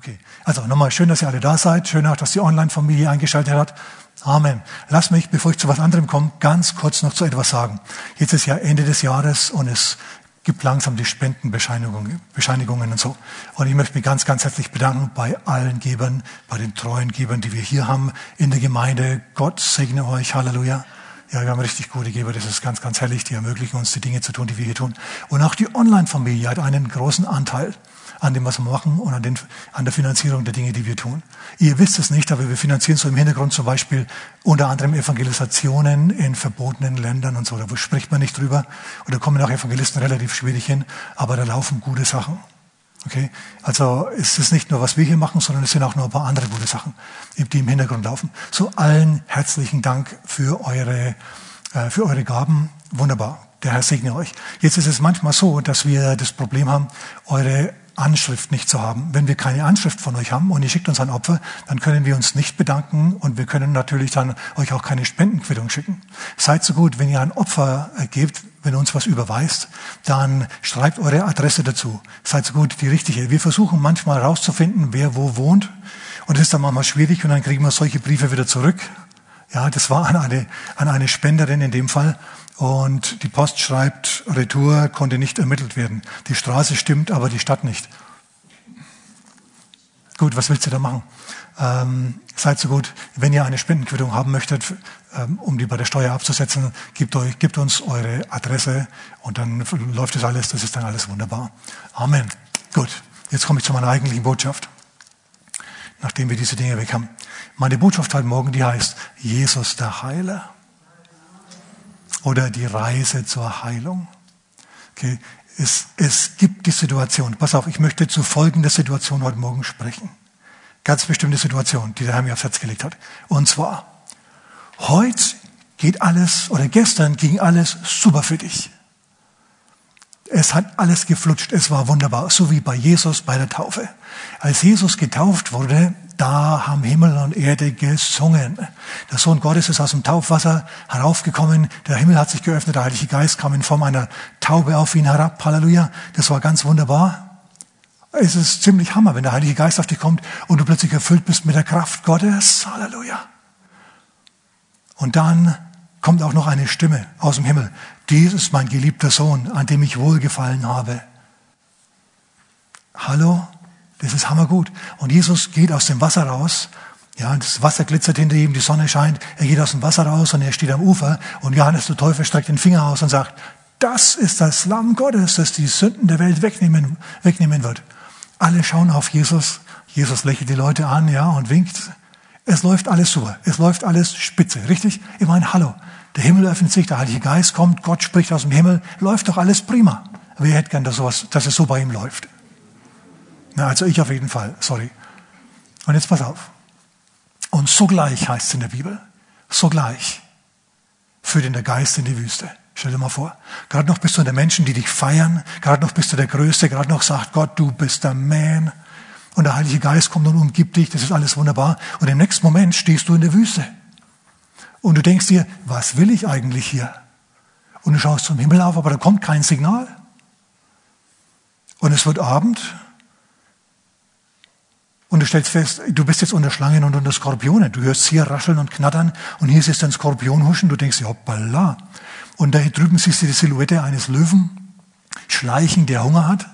Okay. Also nochmal schön, dass ihr alle da seid. Schön auch, dass die Online-Familie eingeschaltet hat. Amen. Lass mich, bevor ich zu was anderem komme, ganz kurz noch zu etwas sagen. Jetzt ist ja Ende des Jahres und es gibt langsam die Spendenbescheinigungen Bescheinigungen und so. Und ich möchte mich ganz, ganz herzlich bedanken bei allen Gebern, bei den treuen Gebern, die wir hier haben in der Gemeinde. Gott segne euch. Halleluja. Ja, wir haben richtig gute Geber. Das ist ganz, ganz herrlich. Die ermöglichen uns die Dinge zu tun, die wir hier tun. Und auch die Online-Familie hat einen großen Anteil an dem, was wir machen und an, den, an der Finanzierung der Dinge, die wir tun. Ihr wisst es nicht, aber wir finanzieren so im Hintergrund zum Beispiel unter anderem Evangelisationen in verbotenen Ländern und so. Da spricht man nicht drüber. Und da kommen auch Evangelisten relativ schwierig hin, aber da laufen gute Sachen. Okay? Also es ist nicht nur, was wir hier machen, sondern es sind auch noch ein paar andere gute Sachen, die im Hintergrund laufen. So allen herzlichen Dank für eure, äh, für eure Gaben. Wunderbar. Der Herr segne euch. Jetzt ist es manchmal so, dass wir das Problem haben, eure Anschrift nicht zu haben. Wenn wir keine Anschrift von euch haben und ihr schickt uns ein Opfer, dann können wir uns nicht bedanken und wir können natürlich dann euch auch keine Spendenquittung schicken. Seid so gut, wenn ihr ein Opfer äh, gebt, wenn ihr uns was überweist, dann schreibt eure Adresse dazu. Seid so gut, die richtige. Wir versuchen manchmal herauszufinden, wer wo wohnt und es ist dann manchmal schwierig und dann kriegen wir solche Briefe wieder zurück. Ja, das war an eine, an eine Spenderin in dem Fall. Und die Post schreibt, Retour konnte nicht ermittelt werden. Die Straße stimmt, aber die Stadt nicht. Gut, was willst du da machen? Ähm, seid so gut, wenn ihr eine Spendenquittung haben möchtet, ähm, um die bei der Steuer abzusetzen, gebt, euch, gebt uns eure Adresse und dann läuft das alles, das ist dann alles wunderbar. Amen. Gut, jetzt komme ich zu meiner eigentlichen Botschaft, nachdem wir diese Dinge weg haben. Meine Botschaft heute Morgen, die heißt Jesus der Heiler oder die Reise zur Heilung. Okay. Es, es gibt die Situation. Pass auf, ich möchte zu folgender Situation heute Morgen sprechen. Ganz bestimmte Situation, die der Herr mir aufs Herz gelegt hat. Und zwar, heute geht alles, oder gestern ging alles super für dich. Es hat alles geflutscht, es war wunderbar, so wie bei Jesus bei der Taufe. Als Jesus getauft wurde, da haben Himmel und Erde gesungen. Der Sohn Gottes ist aus dem Taufwasser heraufgekommen, der Himmel hat sich geöffnet, der Heilige Geist kam in Form einer Taube auf ihn herab. Halleluja. Das war ganz wunderbar. Es ist ziemlich Hammer, wenn der Heilige Geist auf dich kommt und du plötzlich erfüllt bist mit der Kraft Gottes. Halleluja. Und dann kommt auch noch eine Stimme aus dem Himmel. Dies ist mein geliebter Sohn, an dem ich wohlgefallen habe. Hallo? Das ist hammergut. Und Jesus geht aus dem Wasser raus. Ja, das Wasser glitzert hinter ihm, die Sonne scheint. Er geht aus dem Wasser raus und er steht am Ufer. Und Johannes der Teufel streckt den Finger aus und sagt, das ist das Lamm Gottes, das die Sünden der Welt wegnehmen, wegnehmen wird. Alle schauen auf Jesus. Jesus lächelt die Leute an, ja, und winkt. Es läuft alles super. Es läuft alles spitze, richtig? Ich meine, hallo. Der Himmel öffnet sich, der Heilige Geist kommt, Gott spricht aus dem Himmel. Läuft doch alles prima. Wer hätte gern, dass, sowas, dass es so bei ihm läuft? Na, also ich auf jeden Fall, sorry. Und jetzt pass auf. Und sogleich heißt es in der Bibel, sogleich führt in der Geist in die Wüste. Stell dir mal vor. Gerade noch bist du der Menschen, die dich feiern. Gerade noch bist du der Größte. Gerade noch sagt Gott, du bist der Man. Und der Heilige Geist kommt und umgibt dich. Das ist alles wunderbar. Und im nächsten Moment stehst du in der Wüste. Und du denkst dir, was will ich eigentlich hier? Und du schaust zum Himmel auf, aber da kommt kein Signal. Und es wird Abend und du stellst fest, du bist jetzt unter Schlangen und unter Skorpionen. Du hörst hier rascheln und knattern und hier ist ein Skorpion huschen. Du denkst, hoppala. Und da drüben siehst du die Silhouette eines Löwen schleichen, der Hunger hat.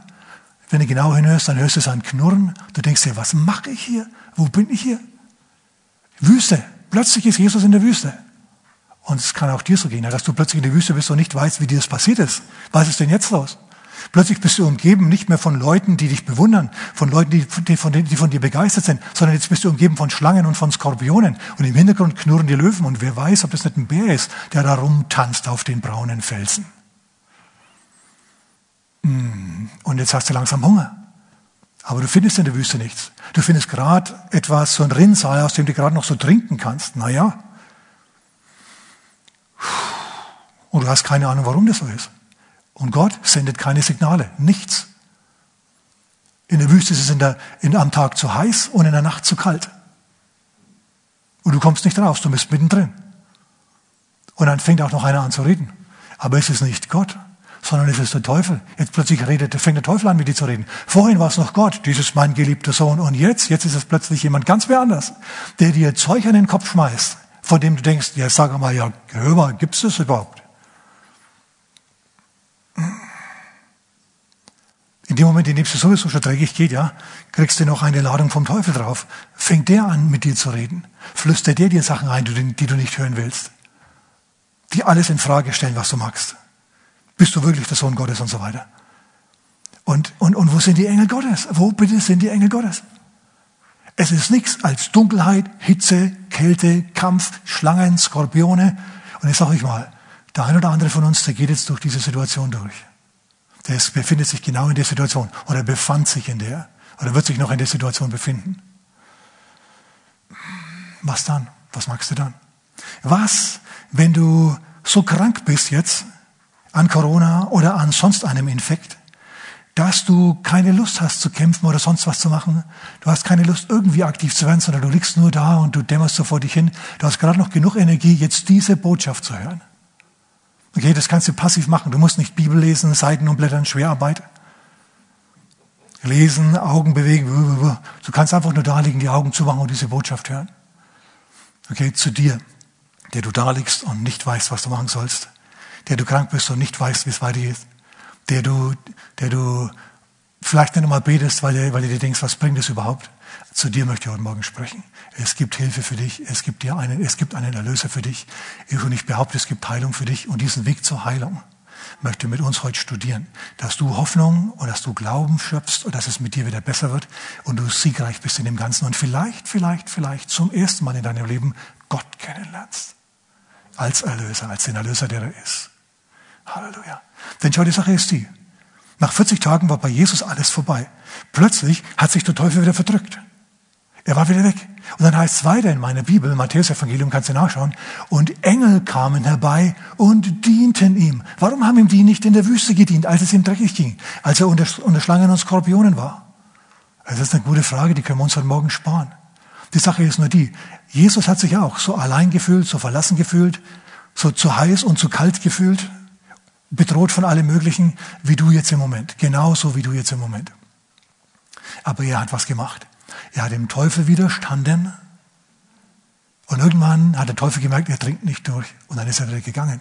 Wenn du genau hinhörst, dann hörst du sein Knurren. Du denkst dir, was mache ich hier? Wo bin ich hier? Wüste. Plötzlich ist Jesus in der Wüste. Und es kann auch dir so gehen, dass du plötzlich in der Wüste bist und nicht weißt, wie dir das passiert ist. Was ist denn jetzt los? Plötzlich bist du umgeben nicht mehr von Leuten, die dich bewundern, von Leuten, die, die, von, die von dir begeistert sind, sondern jetzt bist du umgeben von Schlangen und von Skorpionen. Und im Hintergrund knurren die Löwen. Und wer weiß, ob das nicht ein Bär ist, der da rumtanzt auf den braunen Felsen. Hm, und jetzt hast du langsam Hunger. Aber du findest in der Wüste nichts. Du findest gerade etwas, so ein Rinnsal, aus dem du gerade noch so trinken kannst. Naja. Und du hast keine Ahnung, warum das so ist. Und Gott sendet keine Signale, nichts. In der Wüste ist es in der, in, am Tag zu heiß und in der Nacht zu kalt. Und du kommst nicht raus, du bist mittendrin. Und dann fängt auch noch einer an zu reden. Aber es ist nicht Gott, sondern es ist der Teufel. Jetzt plötzlich redet, fängt der Teufel an, mit dir zu reden. Vorhin war es noch Gott, dieses mein geliebter Sohn. Und jetzt, jetzt ist es plötzlich jemand ganz wer anders, der dir Zeug an den Kopf schmeißt, von dem du denkst, ja, sag mal, ja, hör mal, gibt's das überhaupt? Moment, in dem es sowieso schon dreckig geht, ja, kriegst du noch eine Ladung vom Teufel drauf. Fängt der an, mit dir zu reden. Flüstert der dir Sachen ein, die du nicht hören willst. Die alles in Frage stellen, was du magst. Bist du wirklich der Sohn Gottes und so weiter. Und, und, und wo sind die Engel Gottes? Wo bitte sind die Engel Gottes? Es ist nichts als Dunkelheit, Hitze, Kälte, Kampf, Schlangen, Skorpione. Und jetzt sage ich mal, der ein oder andere von uns, der geht jetzt durch diese Situation durch der befindet sich genau in der Situation oder befand sich in der oder wird sich noch in der Situation befinden. Was dann? Was magst du dann? Was, wenn du so krank bist jetzt an Corona oder an sonst einem Infekt, dass du keine Lust hast zu kämpfen oder sonst was zu machen. Du hast keine Lust irgendwie aktiv zu werden, sondern du liegst nur da und du dämmerst so vor dich hin. Du hast gerade noch genug Energie, jetzt diese Botschaft zu hören. Okay, das kannst du passiv machen. Du musst nicht Bibel lesen, Seiten umblättern, Schwerarbeit. Lesen, Augen bewegen. Du kannst einfach nur da liegen, die Augen zumachen und diese Botschaft hören. Okay, zu dir, der du da liegst und nicht weißt, was du machen sollst. Der du krank bist und nicht weißt, wie es weitergeht. Der du, der du vielleicht nicht einmal betest, weil, weil du dir denkst, was bringt es überhaupt? Zu dir möchte ich heute Morgen sprechen. Es gibt Hilfe für dich. Es gibt dir einen, es gibt einen Erlöser für dich. Und ich behaupte, es gibt Heilung für dich. Und diesen Weg zur Heilung möchte mit uns heute studieren. Dass du Hoffnung und dass du Glauben schöpfst und dass es mit dir wieder besser wird und du siegreich bist in dem Ganzen und vielleicht, vielleicht, vielleicht zum ersten Mal in deinem Leben Gott kennenlernst. Als Erlöser, als den Erlöser, der er ist. Halleluja. Denn schau, die Sache ist die. Nach 40 Tagen war bei Jesus alles vorbei. Plötzlich hat sich der Teufel wieder verdrückt. Er war wieder weg. Und dann heißt es weiter in meiner Bibel, Matthäus Evangelium kannst du nachschauen, und Engel kamen herbei und dienten ihm. Warum haben ihm die nicht in der Wüste gedient, als es ihm dreckig ging, als er unter, unter Schlangen und Skorpionen war? Das ist eine gute Frage, die können wir uns heute Morgen sparen. Die Sache ist nur die, Jesus hat sich auch so allein gefühlt, so verlassen gefühlt, so zu heiß und zu kalt gefühlt, bedroht von allem Möglichen, wie du jetzt im Moment. Genauso wie du jetzt im Moment. Aber er hat was gemacht. Er hat dem Teufel widerstanden. Und irgendwann hat der Teufel gemerkt, er dringt nicht durch. Und dann ist er wieder gegangen.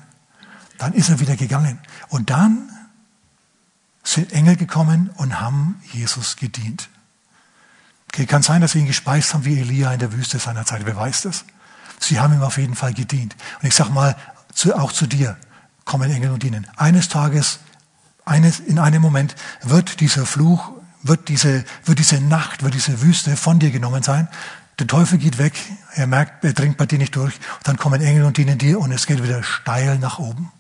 Dann ist er wieder gegangen. Und dann sind Engel gekommen und haben Jesus gedient. Okay, kann sein, dass sie ihn gespeist haben wie Elia in der Wüste seiner Zeit. Wer weiß das? Sie haben ihm auf jeden Fall gedient. Und ich sag mal, zu, auch zu dir kommen Engel und dienen. Eines Tages, eines, in einem Moment wird dieser Fluch wird diese, wird diese Nacht, wird diese Wüste von dir genommen sein. Der Teufel geht weg, er merkt, er dringt bei dir nicht durch. Dann kommen Engel und dienen dir und es geht wieder steil nach oben.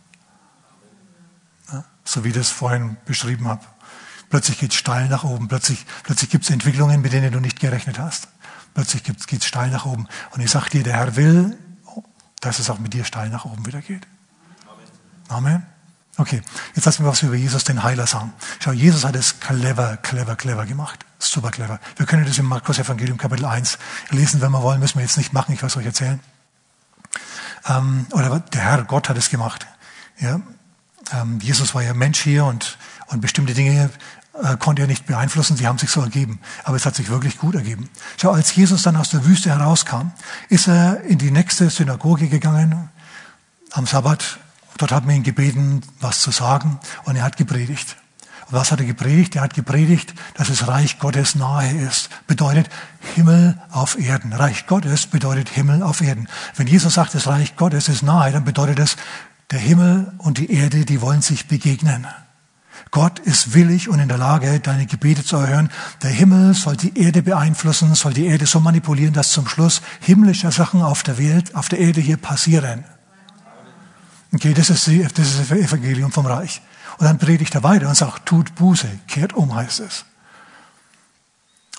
Ja, so wie ich das vorhin beschrieben habe. Plötzlich geht es steil nach oben. Plötzlich, plötzlich gibt es Entwicklungen, mit denen du nicht gerechnet hast. Plötzlich geht es steil nach oben. Und ich sage dir, der Herr will, dass es auch mit dir steil nach oben wieder geht. Amen. Okay, jetzt lassen wir was über Jesus, den Heiler, sagen. Schau, Jesus hat es clever, clever, clever gemacht. Super clever. Wir können das im Markus Evangelium Kapitel 1 lesen, wenn wir wollen, müssen wir jetzt nicht machen, ich es euch erzählen. Ähm, oder der Herr Gott hat es gemacht. Ja? Ähm, Jesus war ja Mensch hier und, und bestimmte Dinge äh, konnte er nicht beeinflussen, sie haben sich so ergeben. Aber es hat sich wirklich gut ergeben. Schau, als Jesus dann aus der Wüste herauskam, ist er in die nächste Synagoge gegangen, am Sabbat, Dort hat man ihn gebeten, was zu sagen und er hat gepredigt. Und was hat er gepredigt? Er hat gepredigt, dass das Reich Gottes nahe ist. Bedeutet Himmel auf Erden. Reich Gottes bedeutet Himmel auf Erden. Wenn Jesus sagt, das Reich Gottes ist nahe, dann bedeutet es, der Himmel und die Erde, die wollen sich begegnen. Gott ist willig und in der Lage, deine Gebete zu erhören. Der Himmel soll die Erde beeinflussen, soll die Erde so manipulieren, dass zum Schluss himmlische Sachen auf der Welt, auf der Erde hier passieren. Okay, das ist, die, das ist das Evangelium vom Reich. Und dann predigt er weiter und sagt, tut Buße, kehrt um, heißt es.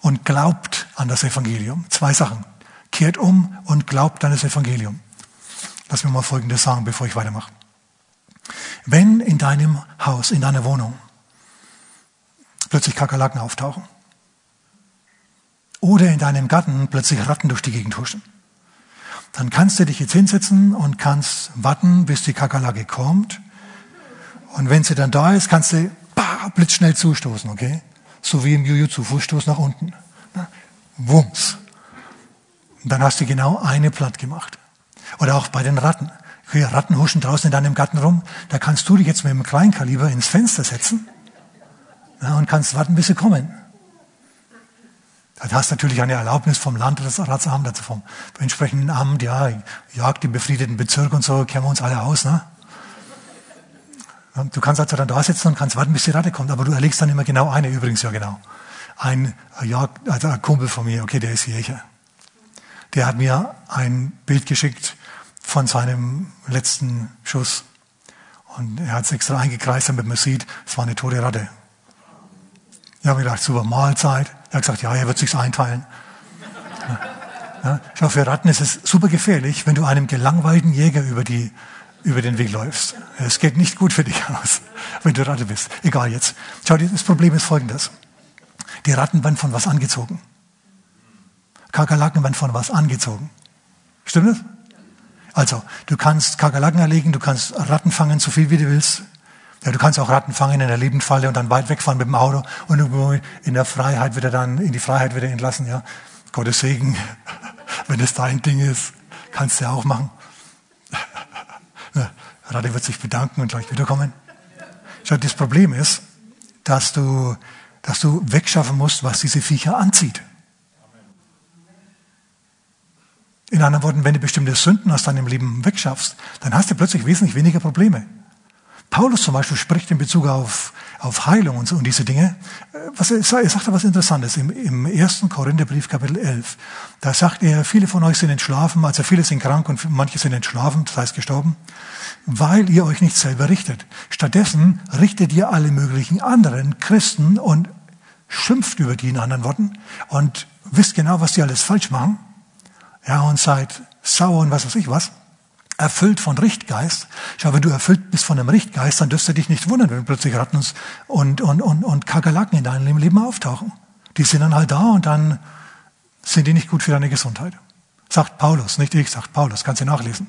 Und glaubt an das Evangelium. Zwei Sachen. Kehrt um und glaubt an das Evangelium. Lass mir mal Folgendes sagen, bevor ich weitermache. Wenn in deinem Haus, in deiner Wohnung plötzlich Kakerlaken auftauchen oder in deinem Garten plötzlich Ratten durch die Gegend huschen, dann kannst du dich jetzt hinsetzen und kannst warten, bis die Kakerlake kommt Und wenn sie dann da ist, kannst du bah, blitzschnell zustoßen, okay? So wie im Jujutsu, Fußstoß nach unten. Wumms. Und dann hast du genau eine platt gemacht. Oder auch bei den Ratten. Okay, Ratten huschen draußen in deinem Garten rum. Da kannst du dich jetzt mit dem Kleinkaliber ins Fenster setzen ja, und kannst warten, bis sie kommen. Du hast natürlich eine Erlaubnis vom Landratsamt, also vom entsprechenden Amt, ja, jagt im befriedeten Bezirk und so, kennen wir uns alle aus, ne? Du kannst also dann da sitzen und kannst warten, bis die Ratte kommt, aber du erlegst dann immer genau eine, übrigens ja genau. Ein, ja, also ein Kumpel von mir, okay, der ist Jäger. Der hat mir ein Bild geschickt von seinem letzten Schuss. Und er hat es extra eingekreist, damit man sieht, es war eine tote Ratte. Ich habe gedacht, super, Mahlzeit. Er hat gesagt, ja, er wird sich's einteilen. Ja, schau, für Ratten ist es super gefährlich, wenn du einem gelangweilten Jäger über die über den Weg läufst. Es geht nicht gut für dich aus, wenn du Ratte bist. Egal jetzt. Schau, das Problem ist folgendes. Die Ratten werden von was angezogen. Kakerlaken werden von was angezogen. Stimmt das? Also, du kannst Kakerlaken erlegen, du kannst Ratten fangen, so viel wie du willst. Ja, du kannst auch Ratten fangen in der Lebendfalle und dann weit wegfahren mit dem Auto und in der Freiheit wieder dann, in die Freiheit wieder entlassen, ja. Gottes Segen. Wenn es dein Ding ist, kannst du ja auch machen. Rade wird sich bedanken und gleich wiederkommen. Schau, das Problem ist, dass du, dass du wegschaffen musst, was diese Viecher anzieht. In anderen Worten, wenn du bestimmte Sünden aus deinem Leben wegschaffst, dann hast du plötzlich wesentlich weniger Probleme. Paulus zum Beispiel spricht in Bezug auf, auf Heilung und, so, und diese Dinge. Äh, was er, er sagt da was Interessantes im, im ersten Korintherbrief Kapitel 11. Da sagt er, viele von euch sind entschlafen, also viele sind krank und manche sind entschlafen, das heißt gestorben, weil ihr euch nicht selber richtet. Stattdessen richtet ihr alle möglichen anderen Christen und schimpft über die in anderen Worten und wisst genau, was die alles falsch machen. Ja, und seid sauer und was weiß ich was erfüllt von Richtgeist. Schau, wenn du erfüllt bist von einem Richtgeist, dann dürfst du dich nicht wundern, wenn plötzlich Ratten und, und, und, und Kakerlaken in deinem Leben auftauchen. Die sind dann halt da und dann sind die nicht gut für deine Gesundheit. Sagt Paulus, nicht ich, sagt Paulus, kannst du nachlesen.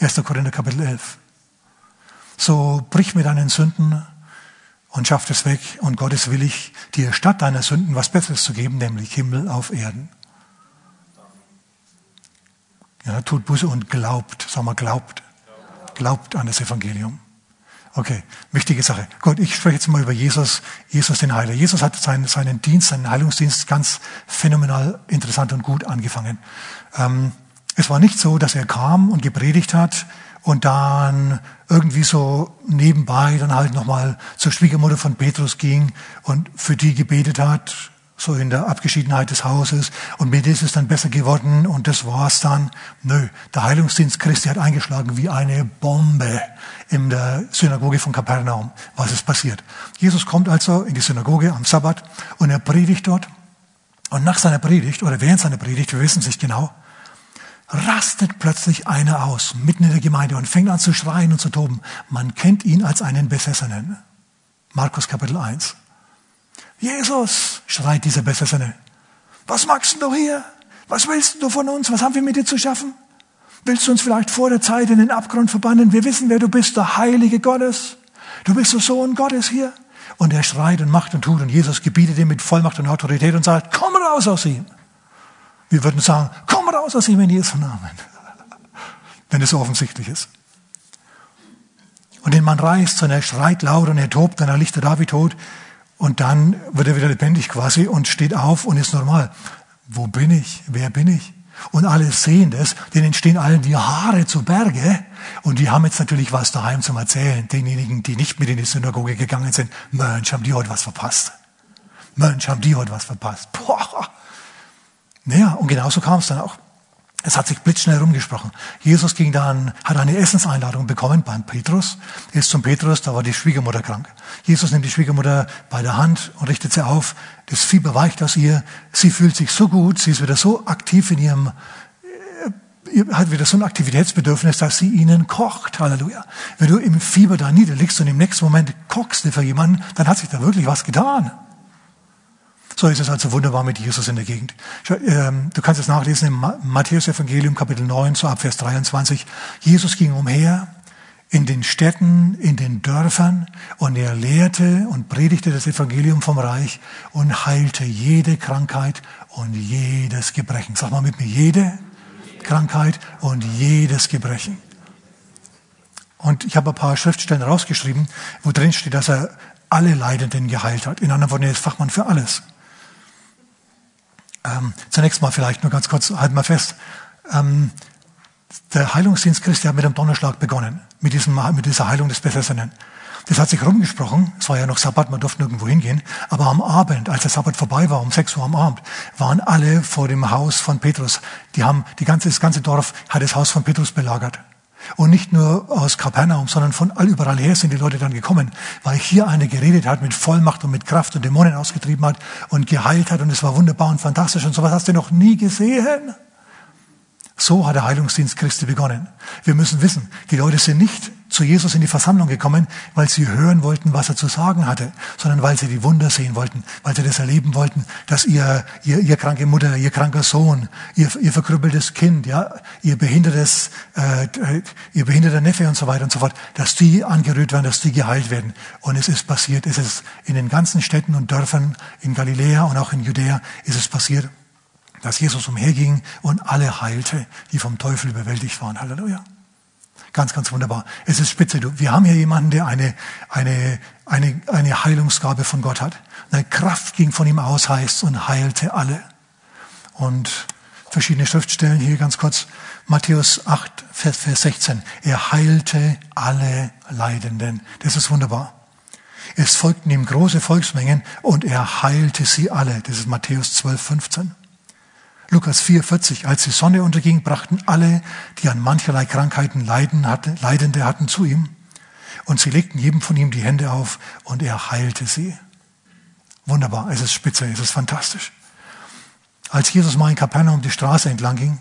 1. Korinther Kapitel 11. So brich mit deinen Sünden und schaff es weg und Gott ist willig, dir statt deiner Sünden was Besseres zu geben, nämlich Himmel auf Erden. Ja, tut Buße und glaubt. Sag mal, glaubt. Glaubt an das Evangelium. Okay, wichtige Sache. Gut, ich spreche jetzt mal über Jesus, Jesus den Heiler. Jesus hat seinen, seinen Dienst, seinen Heilungsdienst ganz phänomenal interessant und gut angefangen. Ähm, es war nicht so, dass er kam und gepredigt hat und dann irgendwie so nebenbei dann halt nochmal zur Schwiegermutter von Petrus ging und für die gebetet hat so in der Abgeschiedenheit des Hauses und mir ist es dann besser geworden und das war's dann. Nö, der Heilungsdienst Christi hat eingeschlagen wie eine Bombe in der Synagoge von Kapernaum. Was ist passiert? Jesus kommt also in die Synagoge am Sabbat und er predigt dort und nach seiner Predigt oder während seiner Predigt, wir wissen es nicht genau, rastet plötzlich einer aus mitten in der Gemeinde und fängt an zu schreien und zu toben. Man kennt ihn als einen Besessenen. Markus Kapitel 1. Jesus, schreit dieser Besessene. Was magst du hier? Was willst du von uns? Was haben wir mit dir zu schaffen? Willst du uns vielleicht vor der Zeit in den Abgrund verbannen? Wir wissen, wer du bist, der Heilige Gottes. Du bist der Sohn Gottes hier. Und er schreit und macht und tut und Jesus gebietet ihm mit Vollmacht und Autorität und sagt, komm raus aus ihm. Wir würden sagen, komm raus aus ihm in Jesu Namen. Wenn es so offensichtlich ist. Und den Mann reißt und er schreit laut und er tobt und er lichtet David tot. Und dann wird er wieder lebendig quasi und steht auf und ist normal. Wo bin ich? Wer bin ich? Und alle sehen das, denen stehen allen die Haare zu Berge. Und die haben jetzt natürlich was daheim zum Erzählen. Denjenigen, die nicht mit in die Synagoge gegangen sind. Mensch, haben die heute was verpasst. Mensch, haben die heute was verpasst. Boah. Naja, und genauso kam es dann auch. Es hat sich blitzschnell rumgesprochen. Jesus ging dann, hat eine Essenseinladung bekommen beim Petrus. Er ist zum Petrus, da war die Schwiegermutter krank. Jesus nimmt die Schwiegermutter bei der Hand und richtet sie auf. Das Fieber weicht aus ihr. Sie fühlt sich so gut. Sie ist wieder so aktiv in ihrem, äh, hat wieder so ein Aktivitätsbedürfnis, dass sie ihnen kocht. Halleluja. Wenn du im Fieber da niederliegst und im nächsten Moment kochst du für jemanden, dann hat sich da wirklich was getan. So ist es also wunderbar mit Jesus in der Gegend. Ähm, du kannst es nachlesen im Matthäus Evangelium Kapitel 9, so ab Vers 23. Jesus ging umher in den Städten, in den Dörfern und er lehrte und predigte das Evangelium vom Reich und heilte jede Krankheit und jedes Gebrechen. Sag mal mit mir, jede Krankheit und jedes Gebrechen. Und ich habe ein paar Schriftstellen rausgeschrieben, wo drin steht, dass er alle Leidenden geheilt hat. In anderen Worten, er ist Fachmann für alles. Ähm, zunächst mal vielleicht nur ganz kurz, halten wir fest. Ähm, der Heilungsdienst Christi hat mit dem Donnerschlag begonnen, mit, diesem, mit dieser Heilung des Besessenen. Das hat sich rumgesprochen, es war ja noch Sabbat, man durfte nirgendwo hingehen, aber am Abend, als der Sabbat vorbei war, um 6 Uhr am Abend, waren alle vor dem Haus von Petrus. Die haben, die ganze, das ganze Dorf hat das Haus von Petrus belagert. Und nicht nur aus Kapernaum, sondern von all überall her sind die Leute dann gekommen, weil hier einer geredet hat mit Vollmacht und mit Kraft und Dämonen ausgetrieben hat und geheilt hat und es war wunderbar und fantastisch und sowas hast du noch nie gesehen. So hat der Heilungsdienst Christi begonnen. Wir müssen wissen, die Leute sind nicht zu Jesus in die Versammlung gekommen, weil sie hören wollten, was er zu sagen hatte, sondern weil sie die Wunder sehen wollten, weil sie das erleben wollten, dass ihr, ihr, ihr kranke Mutter, ihr kranker Sohn, ihr, ihr verkrüppeltes Kind, ja, ihr behindertes, äh, ihr behinderter Neffe und so weiter und so fort, dass die angerührt werden, dass die geheilt werden. Und es ist passiert, es ist in den ganzen Städten und Dörfern in Galiläa und auch in Judäa ist es passiert dass Jesus umherging und alle heilte, die vom Teufel überwältigt waren. Halleluja. Ganz, ganz wunderbar. Es ist spitze. Wir haben hier jemanden, der eine, eine, eine, eine Heilungsgabe von Gott hat. Eine Kraft ging von ihm aus, heißt, und heilte alle. Und verschiedene Schriftstellen hier ganz kurz. Matthäus 8, Vers 16. Er heilte alle Leidenden. Das ist wunderbar. Es folgten ihm große Volksmengen und er heilte sie alle. Das ist Matthäus 12, 15. Lukas 4,40, als die Sonne unterging, brachten alle, die an mancherlei Krankheiten leiden hatte, Leidende hatten, zu ihm. Und sie legten jedem von ihm die Hände auf und er heilte sie. Wunderbar, es ist spitze, es ist fantastisch. Als Jesus mal in Kapernaum die Straße entlang ging,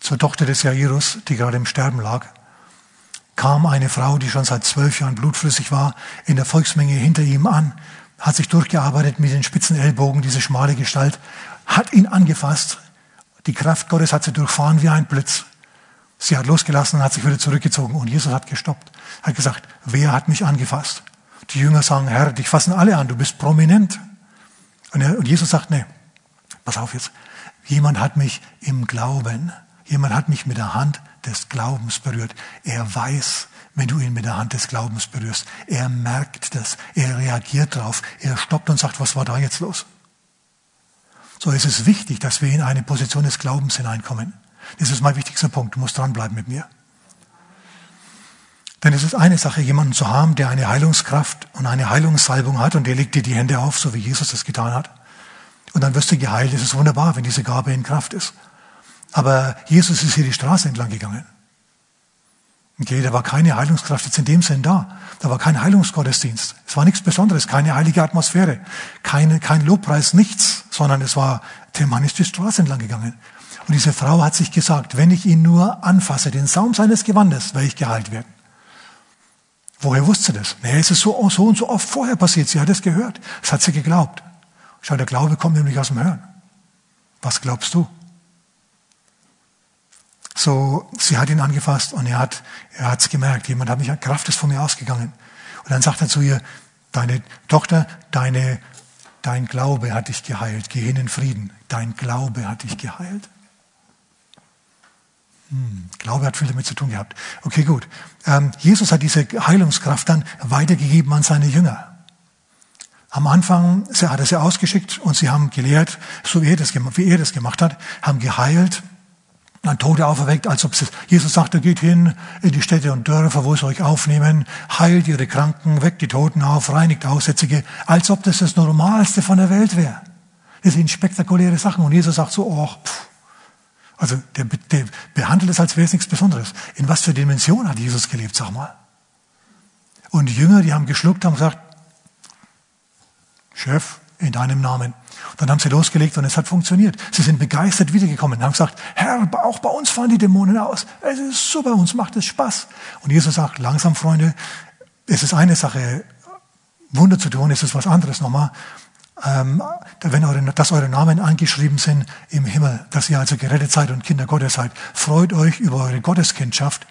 zur Tochter des Jairus, die gerade im Sterben lag, kam eine Frau, die schon seit zwölf Jahren blutflüssig war, in der Volksmenge hinter ihm an, hat sich durchgearbeitet mit den spitzen Ellbogen, diese schmale Gestalt, hat ihn angefasst. Die Kraft Gottes hat sie durchfahren wie ein Blitz. Sie hat losgelassen und hat sich wieder zurückgezogen. Und Jesus hat gestoppt. Hat gesagt, wer hat mich angefasst? Die Jünger sagen, Herr, dich fassen alle an, du bist prominent. Und, Jesus sagt, nee, pass auf jetzt. Jemand hat mich im Glauben, jemand hat mich mit der Hand des Glaubens berührt. Er weiß, wenn du ihn mit der Hand des Glaubens berührst. Er merkt das, er reagiert darauf, er stoppt und sagt, was war da jetzt los? So ist es wichtig, dass wir in eine Position des Glaubens hineinkommen. Das ist mein wichtigster Punkt. Du musst dranbleiben mit mir. Denn es ist eine Sache, jemanden zu haben, der eine Heilungskraft und eine Heilungssalbung hat und der legt dir die Hände auf, so wie Jesus das getan hat. Und dann wirst du geheilt. Es ist wunderbar, wenn diese Gabe in Kraft ist. Aber Jesus ist hier die Straße entlang gegangen. Okay, da war keine Heilungskraft jetzt in dem Sinn da. Da war kein Heilungsgottesdienst. Es war nichts Besonderes, keine heilige Atmosphäre, keine, kein Lobpreis, nichts, sondern es war, der Mann ist die Straße entlang gegangen. Und diese Frau hat sich gesagt, wenn ich ihn nur anfasse, den Saum seines Gewandes, werde ich geheilt werden. Woher wusste sie das? Nee, es ist so, so und so oft vorher passiert. Sie hat es gehört. Das hat sie geglaubt. Schau, der Glaube kommt nämlich aus dem Hören. Was glaubst du? So, sie hat ihn angefasst und er hat, er hat's gemerkt. Jemand hat mich, Kraft ist von mir ausgegangen. Und dann sagt er zu ihr, deine Tochter, deine, dein Glaube hat dich geheilt. Geh hin in Frieden. Dein Glaube hat dich geheilt. Hm, Glaube hat viel damit zu tun gehabt. Okay, gut. Ähm, Jesus hat diese Heilungskraft dann weitergegeben an seine Jünger. Am Anfang hat er sie ausgeschickt und sie haben gelehrt, so wie er das, wie er das gemacht hat, haben geheilt, dann Tote auferweckt, als ob es, Jesus sagte, geht hin in die Städte und Dörfer, wo sie euch aufnehmen, heilt ihre Kranken, weckt die Toten auf, reinigt Aussätzige, als ob das das Normalste von der Welt wäre. Das sind spektakuläre Sachen. Und Jesus sagt so, oh, pff. Also der, der behandelt es, als wäre es nichts Besonderes. In was für Dimension hat Jesus gelebt, sag mal. Und die Jünger, die haben geschluckt, haben gesagt, Chef, in deinem Namen. Dann haben sie losgelegt und es hat funktioniert. Sie sind begeistert wiedergekommen und haben gesagt, Herr, auch bei uns fahren die Dämonen aus. Es ist super, uns macht es Spaß. Und Jesus sagt, langsam, Freunde, es ist eine Sache, Wunder zu tun, es ist was anderes nochmal. Ähm, wenn eure, dass eure Namen angeschrieben sind im Himmel, dass ihr also gerettet seid und Kinder Gottes seid, freut euch über eure Gotteskindschaft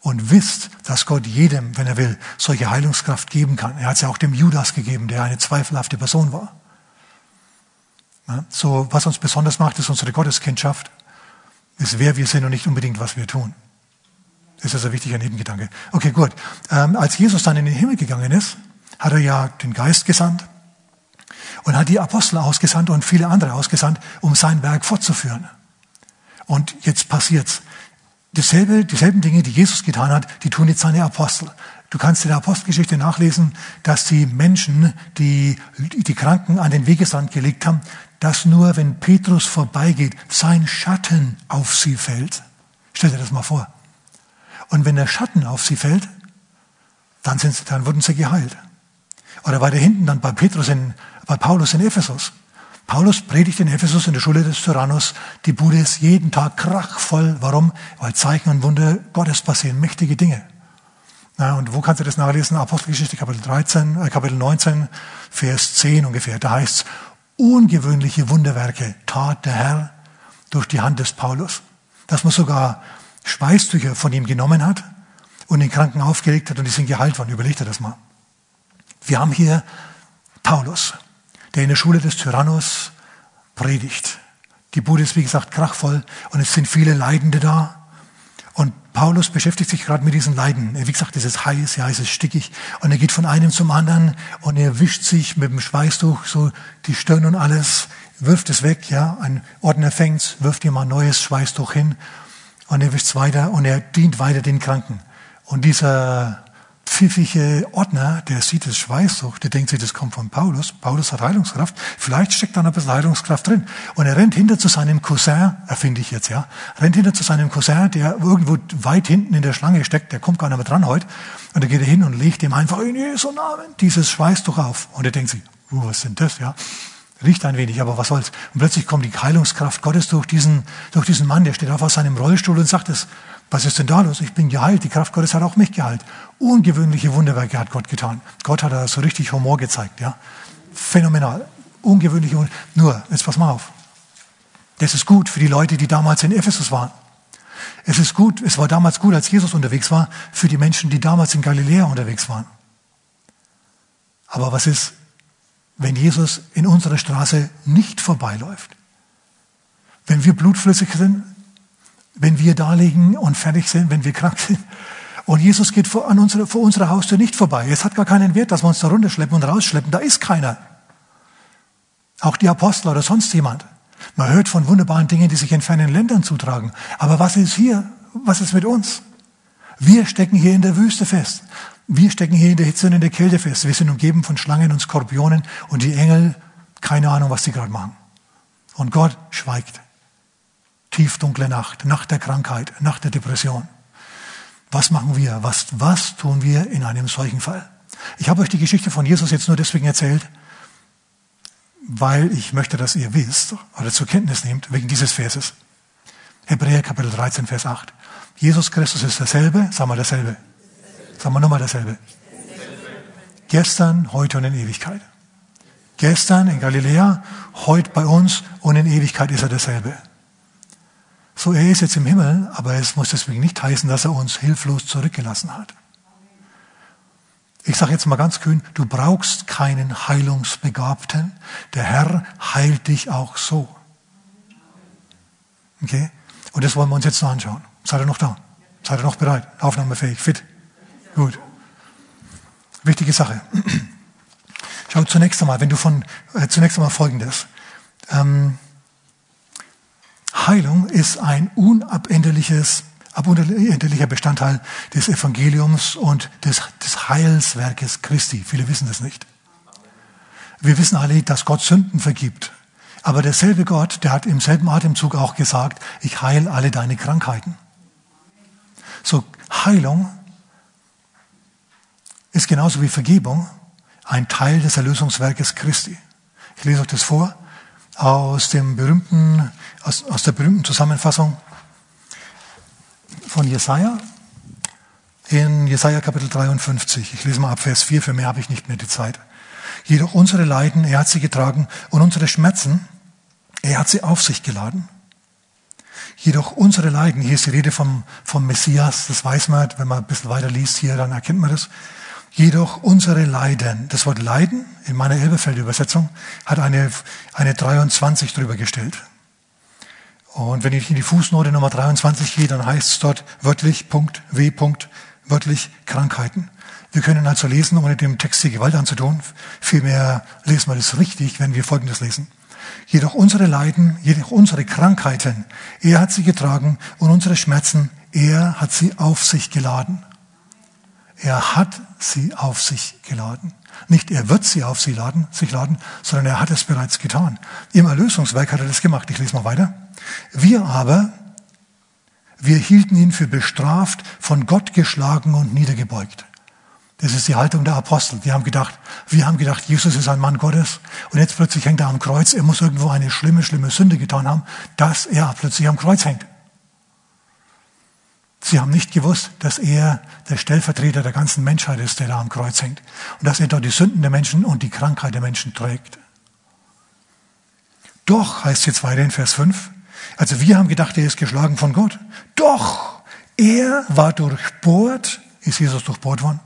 und wisst, dass Gott jedem, wenn er will, solche Heilungskraft geben kann. Er hat es ja auch dem Judas gegeben, der eine zweifelhafte Person war. So, was uns besonders macht, ist unsere Gotteskindschaft, ist wer wir sind und nicht unbedingt, was wir tun. Das ist ein wichtiger Nebengedanke. Okay, gut. Ähm, als Jesus dann in den Himmel gegangen ist, hat er ja den Geist gesandt und hat die Apostel ausgesandt und viele andere ausgesandt, um sein Werk fortzuführen. Und jetzt passiert's. Dasselbe, dieselben Dinge, die Jesus getan hat, die tun jetzt seine Apostel. Du kannst in der Apostelgeschichte nachlesen, dass die Menschen, die die Kranken an den Wegesrand gelegt haben, dass nur wenn Petrus vorbeigeht, sein Schatten auf sie fällt. Stell dir das mal vor. Und wenn der Schatten auf sie fällt, dann, sind sie, dann wurden sie geheilt. Oder weiter hinten dann bei Petrus in, bei Paulus in Ephesus. Paulus predigt in Ephesus in der Schule des Tyrannus. Die Bude ist jeden Tag krachvoll. Warum? Weil Zeichen und Wunder Gottes passieren, mächtige Dinge. Na, und wo kannst du das nachlesen? Apostelgeschichte Kapitel 13, äh, Kapitel 19, Vers 10 ungefähr. Da heißt es, ungewöhnliche Wunderwerke tat der Herr durch die Hand des Paulus. Dass man sogar Schweißtücher von ihm genommen hat und den Kranken aufgelegt hat und die sind geheilt worden. Überleg dir das mal. Wir haben hier Paulus, der in der Schule des Tyrannus predigt. Die Bude ist, wie gesagt, krachvoll und es sind viele Leidende da. Und Paulus beschäftigt sich gerade mit diesen Leiden. Wie gesagt, es ist heiß, ja, es ist stickig. Und er geht von einem zum anderen und er wischt sich mit dem Schweißtuch so die Stirn und alles, wirft es weg, ja. Ein Ordner fängt's, wirft ihm ein neues Schweißtuch hin und er wischt's weiter und er dient weiter den Kranken. Und dieser pfiffige Ordner, der sieht das Schweißtuch, der denkt sich, das kommt von Paulus. Paulus hat Heilungskraft. Vielleicht steckt da noch ein bisschen Heilungskraft drin. Und er rennt hinter zu seinem Cousin, erfinde ich jetzt, ja, rennt hinter zu seinem Cousin, der irgendwo weit hinten in der Schlange steckt, der kommt gar nicht mehr dran heute. Und er geht hin und legt ihm einfach in Jesu Namen dieses Schweißtuch auf. Und er denkt sich, uh, was sind das, ja? Riecht ein wenig, aber was soll's. Und plötzlich kommt die Heilungskraft Gottes durch diesen, durch diesen Mann, der steht auf aus seinem Rollstuhl und sagt es, was ist denn da los? Ich bin geheilt. Die Kraft Gottes hat auch mich geheilt. Ungewöhnliche Wunderwerke hat Gott getan. Gott hat da so richtig Humor gezeigt, ja. Phänomenal. Ungewöhnliche, nur, jetzt pass mal auf. Das ist gut für die Leute, die damals in Ephesus waren. Es ist gut, es war damals gut, als Jesus unterwegs war, für die Menschen, die damals in Galiläa unterwegs waren. Aber was ist, wenn Jesus in unserer Straße nicht vorbeiläuft? Wenn wir blutflüssig sind, wenn wir da liegen und fertig sind, wenn wir krank sind. Und Jesus geht vor, an unsere, vor unserer Haustür nicht vorbei. Es hat gar keinen Wert, dass wir uns da runterschleppen und rausschleppen. Da ist keiner. Auch die Apostel oder sonst jemand. Man hört von wunderbaren Dingen, die sich in fernen Ländern zutragen. Aber was ist hier? Was ist mit uns? Wir stecken hier in der Wüste fest. Wir stecken hier in der Hitze und in der Kälte fest. Wir sind umgeben von Schlangen und Skorpionen und die Engel, keine Ahnung, was sie gerade machen. Und Gott schweigt tiefdunkle Nacht, Nacht der Krankheit, Nacht der Depression. Was machen wir? Was, was tun wir in einem solchen Fall? Ich habe euch die Geschichte von Jesus jetzt nur deswegen erzählt, weil ich möchte, dass ihr wisst oder zur Kenntnis nehmt, wegen dieses Verses. Hebräer Kapitel 13, Vers 8. Jesus Christus ist derselbe, sag mal dasselbe. Sag mal nochmal dasselbe. Gestern, heute und in Ewigkeit. Gestern in Galiläa, heute bei uns und in Ewigkeit ist er derselbe. So, er ist jetzt im Himmel, aber es muss deswegen nicht heißen, dass er uns hilflos zurückgelassen hat. Ich sage jetzt mal ganz kühn, du brauchst keinen Heilungsbegabten. Der Herr heilt dich auch so. Okay? Und das wollen wir uns jetzt noch anschauen. Seid ihr noch da? Seid ihr noch bereit? Aufnahmefähig, fit? Gut. Wichtige Sache. Schau zunächst einmal, wenn du von, äh, zunächst einmal Folgendes. Ähm, Heilung ist ein unabänderliches, unabänderlicher Bestandteil des Evangeliums und des, des Heilswerkes Christi. Viele wissen das nicht. Wir wissen alle, dass Gott Sünden vergibt. Aber derselbe Gott, der hat im selben Atemzug auch gesagt, ich heile alle deine Krankheiten. So, Heilung ist genauso wie Vergebung ein Teil des Erlösungswerkes Christi. Ich lese euch das vor aus dem berühmten aus, aus der berühmten Zusammenfassung von Jesaja in Jesaja Kapitel 53. Ich lese mal ab Vers 4, für mehr habe ich nicht mehr die Zeit. Jedoch unsere Leiden, er hat sie getragen und unsere Schmerzen, er hat sie auf sich geladen. Jedoch unsere Leiden, hier ist die Rede vom, vom Messias, das weiß man, wenn man ein bisschen weiter liest hier, dann erkennt man das. Jedoch unsere Leiden, das Wort Leiden in meiner Elberfeld-Übersetzung hat eine, eine 23 drüber gestellt. Und wenn ich in die Fußnote Nummer 23 gehe, dann heißt es dort wörtlich Punkt, W. Punkt, wörtlich Krankheiten. Wir können also lesen, ohne dem Text die Gewalt anzutun. Vielmehr lesen wir das richtig, wenn wir Folgendes lesen. Jedoch unsere Leiden, jedoch unsere Krankheiten, er hat sie getragen und unsere Schmerzen, er hat sie auf sich geladen. Er hat sie auf sich geladen. Nicht er wird sie auf sie laden, sich laden, sondern er hat es bereits getan. Im Erlösungswerk hat er das gemacht. Ich lese mal weiter. Wir aber, wir hielten ihn für bestraft, von Gott geschlagen und niedergebeugt. Das ist die Haltung der Apostel. Die haben gedacht, wir haben gedacht, Jesus ist ein Mann Gottes und jetzt plötzlich hängt er am Kreuz. Er muss irgendwo eine schlimme, schlimme Sünde getan haben, dass er plötzlich am Kreuz hängt. Sie haben nicht gewusst, dass er der Stellvertreter der ganzen Menschheit ist, der da am Kreuz hängt und dass er dort die Sünden der Menschen und die Krankheit der Menschen trägt. Doch, heißt jetzt weiter in Vers 5, also wir haben gedacht, er ist geschlagen von Gott. Doch, er war durchbohrt. Ist Jesus durchbohrt worden?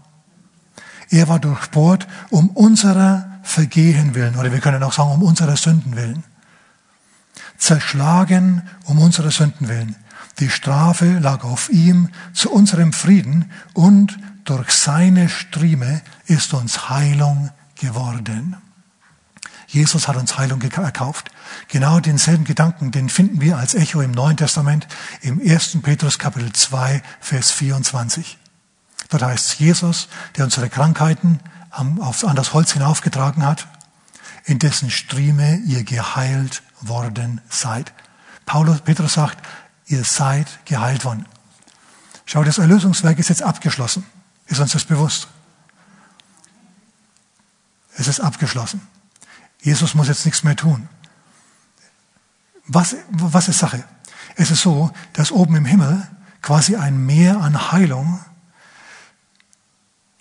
Er war durchbohrt um unserer Vergehen willen, oder wir können auch sagen, um unserer Sünden willen. Zerschlagen um unserer Sünden willen. Die Strafe lag auf ihm zu unserem Frieden und durch seine Strieme ist uns Heilung geworden. Jesus hat uns Heilung erkauft. Genau denselben Gedanken, den finden wir als Echo im Neuen Testament im 1. Petrus Kapitel 2, Vers 24. Dort heißt es Jesus, der unsere Krankheiten an das Holz hinaufgetragen hat, in dessen Strieme ihr geheilt worden seid. Paulus, Petrus sagt, ihr seid geheilt worden. Schau, das Erlösungswerk ist jetzt abgeschlossen. Ist uns das bewusst? Es ist abgeschlossen. Jesus muss jetzt nichts mehr tun. Was, was ist Sache? Es ist so, dass oben im Himmel quasi ein Meer an Heilung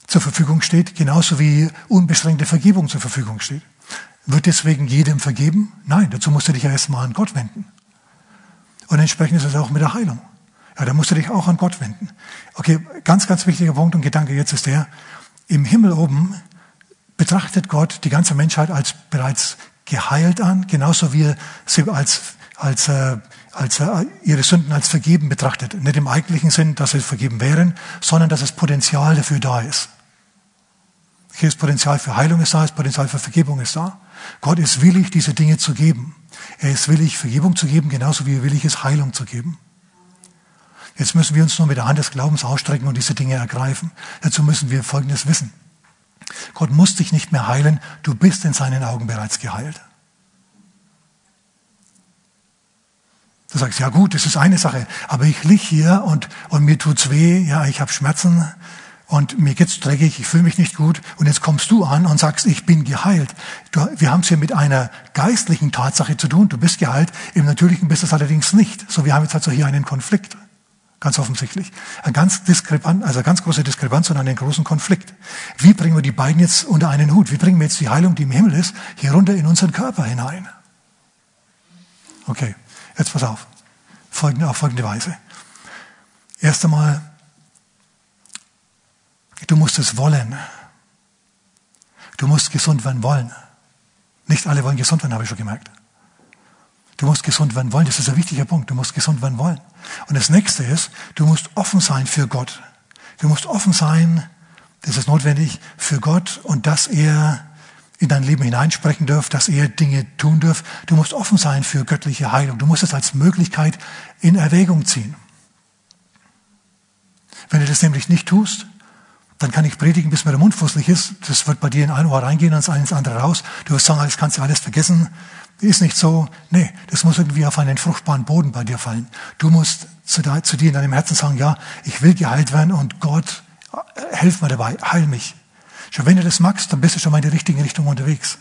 zur Verfügung steht, genauso wie unbeschränkte Vergebung zur Verfügung steht. Wird deswegen jedem vergeben? Nein, dazu musst du dich ja erstmal an Gott wenden. Und entsprechend ist es auch mit der Heilung. Ja, da musst du dich auch an Gott wenden. Okay, ganz, ganz wichtiger Punkt und Gedanke jetzt ist der, im Himmel oben betrachtet Gott die ganze Menschheit als bereits geheilt an, genauso wie er sie als, als, äh, als äh, ihre Sünden als vergeben betrachtet. Nicht im eigentlichen Sinn, dass sie vergeben wären, sondern dass das Potenzial dafür da ist. Hier ist Potenzial für Heilung ist da, ist Potenzial für Vergebung ist da. Gott ist willig, diese Dinge zu geben. Er ist willig, Vergebung zu geben, genauso wie er willig ist, Heilung zu geben. Jetzt müssen wir uns nur mit der Hand des Glaubens ausstrecken und diese Dinge ergreifen. Dazu müssen wir Folgendes wissen. Gott muss dich nicht mehr heilen, du bist in seinen Augen bereits geheilt. Du sagst, ja gut, das ist eine Sache, aber ich lieg hier und, und mir tut's weh, ja, ich habe Schmerzen, und mir geht's dreckig, ich fühle mich nicht gut und jetzt kommst du an und sagst, ich bin geheilt. Du, wir haben es hier mit einer geistlichen Tatsache zu tun, du bist geheilt, im Natürlichen bist du es allerdings nicht. So, wir haben jetzt also hier einen Konflikt. Ganz offensichtlich. Ein ganz diskrepant, also eine ganz große Diskrepanz und einen großen Konflikt. Wie bringen wir die beiden jetzt unter einen Hut? Wie bringen wir jetzt die Heilung, die im Himmel ist, hier runter in unseren Körper hinein? Okay, jetzt pass auf. Folgende, auf folgende Weise. Erst einmal Du musst es wollen. Du musst gesund werden wollen. Nicht alle wollen gesund werden, habe ich schon gemerkt. Du musst gesund werden wollen. Das ist ein wichtiger Punkt. Du musst gesund werden wollen. Und das nächste ist, du musst offen sein für Gott. Du musst offen sein, das ist notwendig, für Gott und dass er in dein Leben hineinsprechen dürft, dass er Dinge tun dürft. Du musst offen sein für göttliche Heilung. Du musst es als Möglichkeit in Erwägung ziehen. Wenn du das nämlich nicht tust, dann kann ich predigen, bis mir der Mund fusselig ist. Das wird bei dir in ein Ohr reingehen, ins andere raus. Du wirst sagen, das kannst du alles vergessen. Ist nicht so. Nee, das muss irgendwie auf einen fruchtbaren Boden bei dir fallen. Du musst zu, zu dir in deinem Herzen sagen, ja, ich will geheilt werden und Gott, äh, hilf mir dabei, heil mich. Schon wenn du das magst, dann bist du schon mal in die richtige Richtung unterwegs.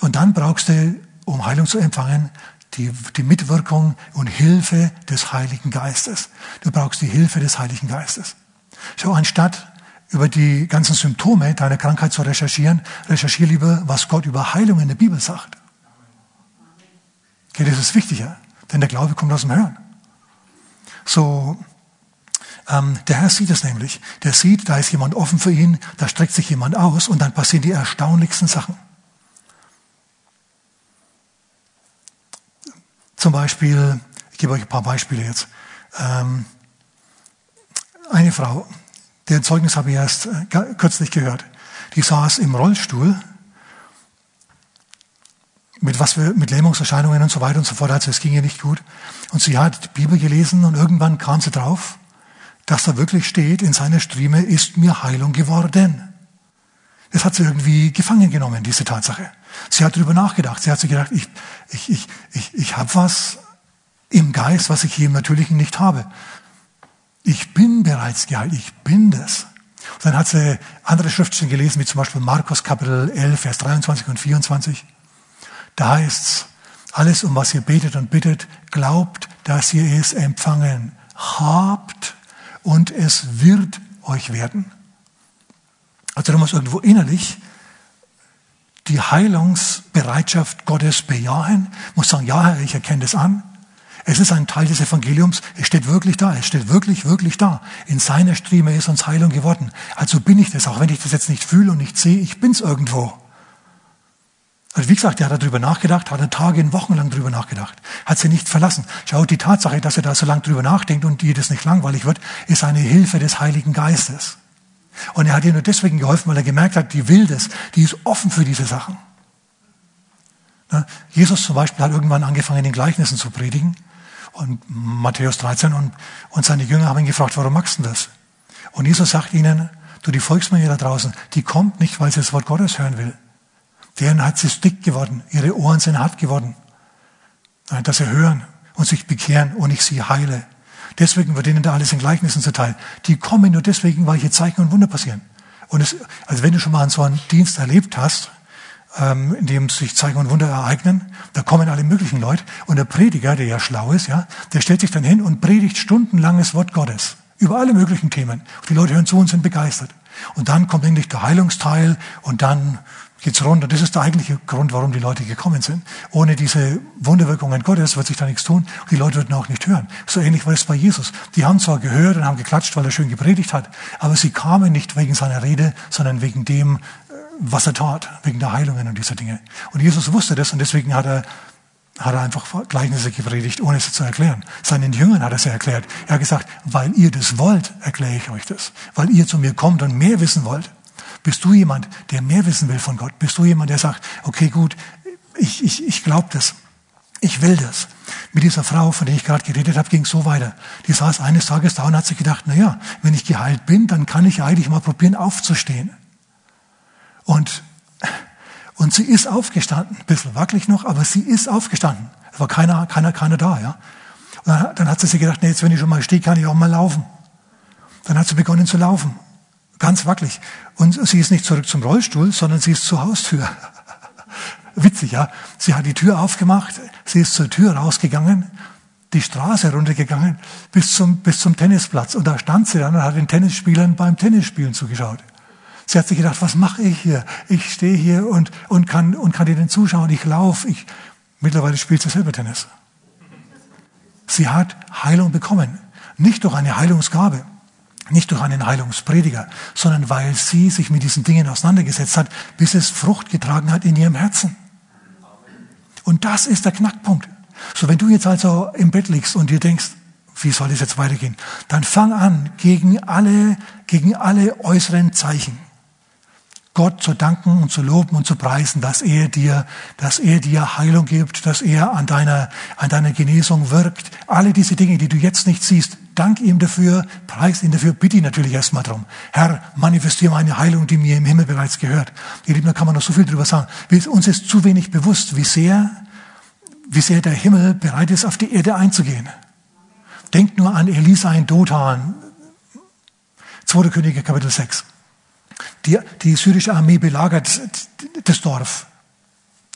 Und dann brauchst du, um Heilung zu empfangen, die, die Mitwirkung und Hilfe des Heiligen Geistes. Du brauchst die Hilfe des Heiligen Geistes. So, anstatt über die ganzen Symptome deiner Krankheit zu recherchieren, recherchiere lieber, was Gott über Heilung in der Bibel sagt. Okay, das ist wichtiger. Denn der Glaube kommt aus dem Hören. So, ähm, der Herr sieht es nämlich. Der sieht, da ist jemand offen für ihn, da streckt sich jemand aus und dann passieren die erstaunlichsten Sachen. Zum Beispiel, ich gebe euch ein paar Beispiele jetzt. Ähm, eine Frau, deren Zeugnis habe ich erst äh, kürzlich gehört, die saß im Rollstuhl mit was für, mit Lähmungserscheinungen und so weiter und so fort. Also es ging ihr nicht gut. Und sie hat die Bibel gelesen und irgendwann kam sie drauf, dass da wirklich steht, in seiner Strieme ist mir Heilung geworden. Das hat sie irgendwie gefangen genommen, diese Tatsache. Sie hat darüber nachgedacht. Sie hat sich gedacht, ich, ich, ich, ich, ich habe was im Geist, was ich hier im Natürlichen nicht habe. Ich bin bereits geheilt, ich bin das. Und dann hat sie andere Schriftstellen gelesen, wie zum Beispiel Markus Kapitel 11, Vers 23 und 24. Da heißt's, alles, um was ihr betet und bittet, glaubt, dass ihr es empfangen habt und es wird euch werden. Also du musst irgendwo innerlich die Heilungsbereitschaft Gottes bejahen, muss sagen, ja Herr, ich erkenne das an. Es ist ein Teil des Evangeliums, es steht wirklich da, es steht wirklich, wirklich da. In seiner Strieme ist uns Heilung geworden. Also bin ich das, auch wenn ich das jetzt nicht fühle und nicht sehe, ich bin's irgendwo. Also wie gesagt, er hat darüber nachgedacht, hat er Tage und Wochen lang darüber nachgedacht, hat sie nicht verlassen. Schau, die Tatsache, dass er da so lange drüber nachdenkt und ihr das nicht langweilig wird, ist eine Hilfe des Heiligen Geistes. Und er hat ihr nur deswegen geholfen, weil er gemerkt hat, die will das, die ist offen für diese Sachen. Jesus zum Beispiel hat irgendwann angefangen, in Gleichnissen zu predigen. Und Matthäus 13 und, und seine Jünger haben ihn gefragt, warum machst du das? Und Jesus sagt ihnen, du, die Volksmenge da draußen, die kommt nicht, weil sie das Wort Gottes hören will. Deren Herz ist dick geworden, ihre Ohren sind hart geworden. Dass sie hören und sich bekehren und ich sie heile. Deswegen wird ihnen da alles in Gleichnissen zuteil. Die kommen nur deswegen, weil hier Zeichen und Wunder passieren. Und es, also wenn du schon mal so einen Dienst erlebt hast, ähm, in dem sich Zeichen und Wunder ereignen, da kommen alle möglichen Leute. Und der Prediger, der ja schlau ist, ja, der stellt sich dann hin und predigt stundenlang das Wort Gottes. Über alle möglichen Themen. Und die Leute hören zu und sind begeistert. Und dann kommt endlich der Heilungsteil und dann geht's runter. Das ist der eigentliche Grund, warum die Leute gekommen sind. Ohne diese Wunderwirkungen Gottes wird sich da nichts tun und die Leute würden auch nicht hören. So ähnlich war es bei Jesus. Die haben zwar gehört und haben geklatscht, weil er schön gepredigt hat, aber sie kamen nicht wegen seiner Rede, sondern wegen dem, was er tat, wegen der Heilungen und dieser Dinge. Und Jesus wusste das und deswegen hat er hat er einfach Gleichnisse gepredigt, ohne sie zu erklären. Seinen Jüngern hat er sie erklärt. Er hat gesagt, weil ihr das wollt, erkläre ich euch das. Weil ihr zu mir kommt und mehr wissen wollt. Bist du jemand, der mehr wissen will von Gott? Bist du jemand, der sagt, okay, gut, ich, ich, ich glaube das. Ich will das. Mit dieser Frau, von der ich gerade geredet habe, ging es so weiter. Die saß eines Tages da und hat sich gedacht, na ja, wenn ich geheilt bin, dann kann ich eigentlich mal probieren, aufzustehen. Und, und sie ist aufgestanden, ein bisschen wackelig noch, aber sie ist aufgestanden. Es war keiner, keiner, keiner da, ja. Und dann, dann hat sie sich gedacht, nee, jetzt wenn ich schon mal stehe, kann ich auch mal laufen. Dann hat sie begonnen zu laufen. Ganz wackelig. Und sie ist nicht zurück zum Rollstuhl, sondern sie ist zur Haustür. Witzig, ja. Sie hat die Tür aufgemacht, sie ist zur Tür rausgegangen, die Straße runtergegangen bis zum, bis zum Tennisplatz. Und da stand sie dann und hat den Tennisspielern beim Tennisspielen zugeschaut. Sie hat sich gedacht, was mache ich hier? Ich stehe hier und, und, kann, und kann denen zuschauen. Ich laufe. Ich, mittlerweile spielt sie selber Tennis. Sie hat Heilung bekommen. Nicht durch eine Heilungsgabe. Nicht durch einen Heilungsprediger, sondern weil sie sich mit diesen Dingen auseinandergesetzt hat, bis es Frucht getragen hat in ihrem Herzen. Und das ist der Knackpunkt. So, wenn du jetzt also im Bett liegst und dir denkst, wie soll das jetzt weitergehen, dann fang an, gegen alle, gegen alle äußeren Zeichen Gott zu danken und zu loben und zu preisen, dass er dir, dass er dir Heilung gibt, dass er an deiner, an deiner Genesung wirkt. Alle diese Dinge, die du jetzt nicht siehst, dank ihm dafür, preis ihn dafür, bitte ihn natürlich erstmal drum. Herr, manifestiere meine Heilung, die mir im Himmel bereits gehört. Ihr Lieben, da kann man noch so viel drüber sagen. Uns ist zu wenig bewusst, wie sehr, wie sehr der Himmel bereit ist, auf die Erde einzugehen. Denkt nur an Elisa in Dothan, 2. Könige Kapitel 6. Die, die syrische Armee belagert das Dorf,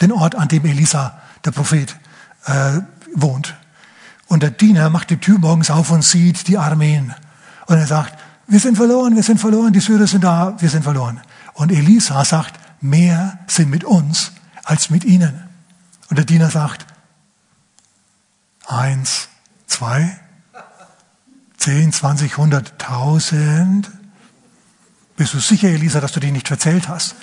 den Ort, an dem Elisa, der Prophet, äh, wohnt. Und der Diener macht die Tür morgens auf und sieht die Armeen. Und er sagt, wir sind verloren, wir sind verloren, die Syrer sind da, wir sind verloren. Und Elisa sagt, mehr sind mit uns als mit ihnen. Und der Diener sagt, Eins, zwei, zehn, zwanzig, hunderttausend. Bist du sicher, Elisa, dass du dich nicht verzählt hast?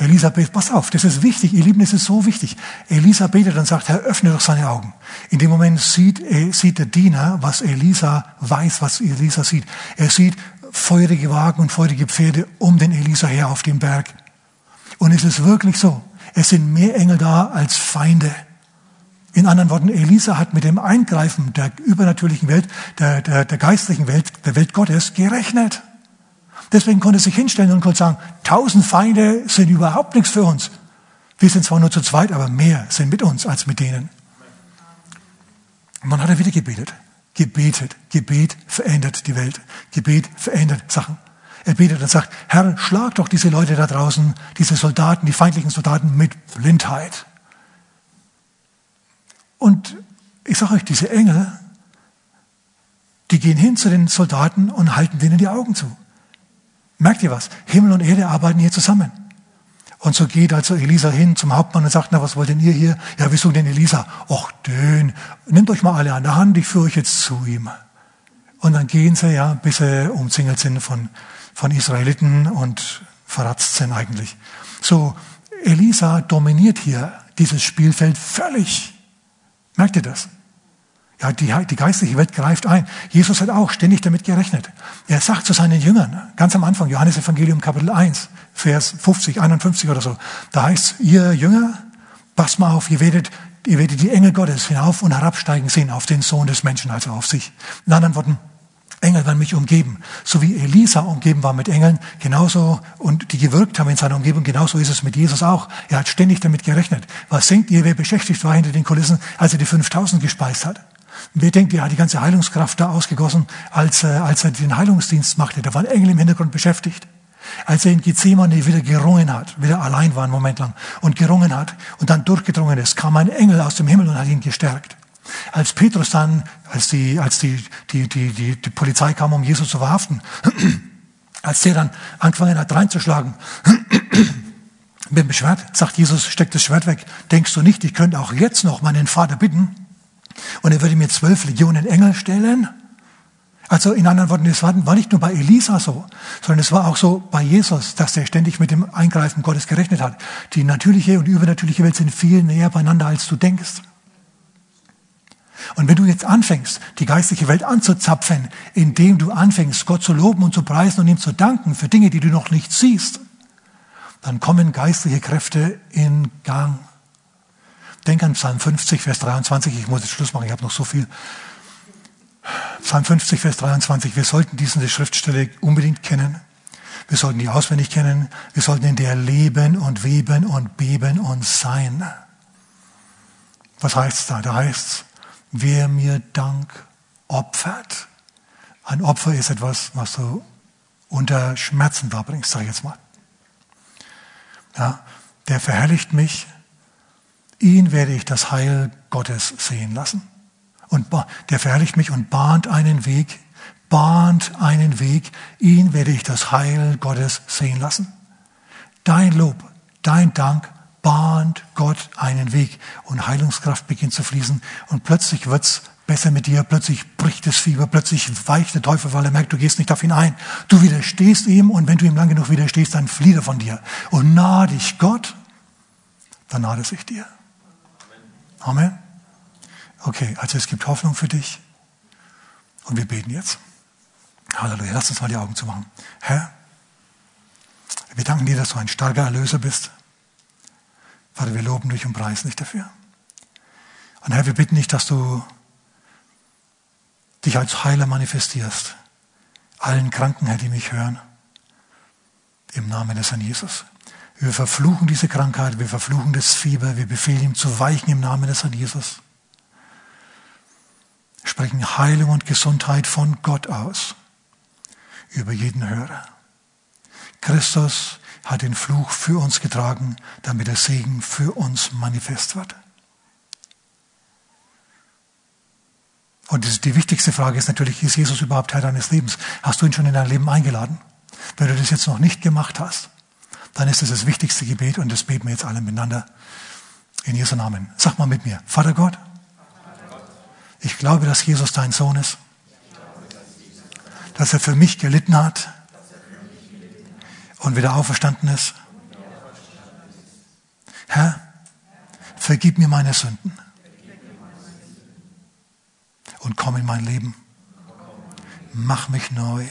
Elisabeth, pass auf, das ist wichtig, ihr Lieben, das ist so wichtig. Elisa betet und sagt, Herr, öffne doch seine Augen. In dem Moment sieht, sieht der Diener, was Elisa weiß, was Elisa sieht. Er sieht feurige Wagen und feurige Pferde um den Elisa her auf dem Berg. Und es ist wirklich so, es sind mehr Engel da als Feinde. In anderen Worten, Elisa hat mit dem Eingreifen der übernatürlichen Welt, der, der, der geistlichen Welt, der Welt Gottes gerechnet. Deswegen konnte er sich hinstellen und konnte sagen, tausend Feinde sind überhaupt nichts für uns. Wir sind zwar nur zu zweit, aber mehr sind mit uns als mit denen. Und dann hat er wieder gebetet. Gebetet. Gebet verändert die Welt. Gebet verändert Sachen. Er betet und sagt, Herr, schlag doch diese Leute da draußen, diese Soldaten, die feindlichen Soldaten mit Blindheit. Und ich sage euch, diese Engel, die gehen hin zu den Soldaten und halten denen die Augen zu. Merkt ihr was? Himmel und Erde arbeiten hier zusammen. Und so geht also Elisa hin zum Hauptmann und sagt, na, was wollt denn ihr hier? Ja, wir suchen den Elisa. Och, den, nehmt euch mal alle an der Hand, ich führe euch jetzt zu ihm. Und dann gehen sie, ja, bis sie umzingelt sind von, von Israeliten und verratzt sind eigentlich. So, Elisa dominiert hier dieses Spielfeld völlig. Merkt ihr das? Ja, die, die geistliche Welt greift ein. Jesus hat auch ständig damit gerechnet. Er sagt zu seinen Jüngern, ganz am Anfang, Johannes Evangelium Kapitel 1, Vers 50, 51 oder so, da heißt ihr Jünger, passt mal auf, ihr werdet, ihr werdet die Engel Gottes hinauf und herabsteigen sehen auf den Sohn des Menschen, also auf sich. In anderen Worten, Engel werden mich umgeben. So wie Elisa umgeben war mit Engeln, genauso, und die gewirkt haben in seiner Umgebung, genauso ist es mit Jesus auch. Er hat ständig damit gerechnet. Was denkt ihr, wer beschäftigt war hinter den Kulissen, als er die 5000 gespeist hat? Wer denkt, er hat die ganze Heilungskraft da ausgegossen, als, äh, als er den Heilungsdienst machte? Da waren Engel im Hintergrund beschäftigt. Als er in Gethsemane wieder gerungen hat, wieder allein war einen Moment lang und gerungen hat und dann durchgedrungen ist, kam ein Engel aus dem Himmel und hat ihn gestärkt. Als Petrus dann, als die, als die, die, die, die, die Polizei kam, um Jesus zu verhaften, als der dann angefangen hat reinzuschlagen, bin beschwert, sagt Jesus, steck das Schwert weg. Denkst du nicht, ich könnte auch jetzt noch meinen Vater bitten, und er würde mir zwölf Legionen Engel stellen. Also in anderen Worten, es war, nicht nur bei Elisa so, sondern es war auch so bei Jesus, dass er ständig mit dem Eingreifen Gottes gerechnet hat. Die natürliche und die übernatürliche Welt sind viel näher beieinander, als du denkst. Und wenn du jetzt anfängst, die geistliche Welt anzuzapfen, indem du anfängst, Gott zu loben und zu preisen und ihm zu danken für Dinge, die du noch nicht siehst, dann kommen geistliche Kräfte in Gang. Denk an Psalm 50, Vers 23. Ich muss jetzt Schluss machen, ich habe noch so viel. Psalm 50, Vers 23. Wir sollten diese Schriftstelle unbedingt kennen. Wir sollten die auswendig kennen. Wir sollten in der leben und weben und beben und sein. Was heißt da? Da heißt es, wer mir Dank opfert. Ein Opfer ist etwas, was du unter Schmerzen darbringst, sag ich jetzt mal. Ja, der verherrlicht mich ihn werde ich das Heil Gottes sehen lassen. Und der verherrlicht mich und bahnt einen Weg, bahnt einen Weg, ihn werde ich das Heil Gottes sehen lassen. Dein Lob, dein Dank bahnt Gott einen Weg und Heilungskraft beginnt zu fließen und plötzlich wird's besser mit dir, plötzlich bricht das Fieber, plötzlich weicht der Teufel, weil er merkt, du gehst nicht auf ihn ein. Du widerstehst ihm und wenn du ihm lang genug widerstehst, dann flieht er von dir. Und nahe dich Gott, dann nahe er sich dir. Amen. Okay, also es gibt Hoffnung für dich. Und wir beten jetzt. Halleluja. Lass uns mal die Augen zu machen. Herr, wir danken dir, dass du ein starker Erlöser bist. Vater, wir loben dich und preisen dich dafür. Und Herr, wir bitten dich, dass du dich als Heiler manifestierst. Allen Kranken, Herr, die mich hören. Im Namen des Herrn Jesus. Wir verfluchen diese Krankheit, wir verfluchen das Fieber, wir befehlen ihm zu weichen im Namen des Herrn Jesus. Sprechen Heilung und Gesundheit von Gott aus über jeden Hörer. Christus hat den Fluch für uns getragen, damit der Segen für uns manifest wird. Und die wichtigste Frage ist natürlich, ist Jesus überhaupt Teil deines Lebens? Hast du ihn schon in dein Leben eingeladen? Wenn du das jetzt noch nicht gemacht hast, dann ist es das wichtigste Gebet und das beten wir jetzt alle miteinander in Jesu Namen. Sag mal mit mir, Vater Gott, Ich glaube, dass Jesus dein Sohn ist. Dass er für mich gelitten hat und wieder auferstanden ist. Herr, vergib mir meine Sünden und komm in mein Leben. Mach mich neu.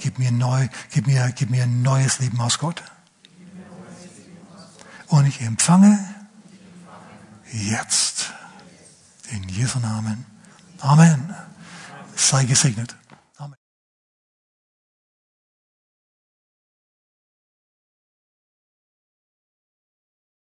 Gib mir neu, gib mir, gib mir ein neues Leben aus Gott. Und ich empfange jetzt in Jesu Namen. Amen. Sei gesegnet.